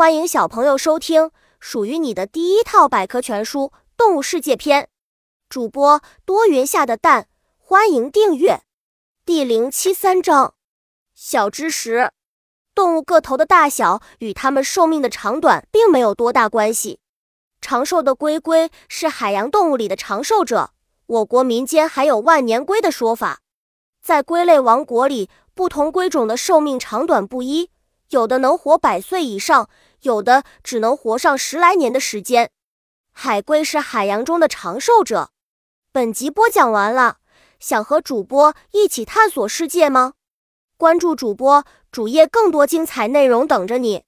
欢迎小朋友收听属于你的第一套百科全书《动物世界》篇。主播多云下的蛋，欢迎订阅。第零七三章：小知识，动物个头的大小与它们寿命的长短并没有多大关系。长寿的龟龟是海洋动物里的长寿者，我国民间还有万年龟的说法。在龟类王国里，不同龟种的寿命长短不一。有的能活百岁以上，有的只能活上十来年的时间。海龟是海洋中的长寿者。本集播讲完了，想和主播一起探索世界吗？关注主播主页，更多精彩内容等着你。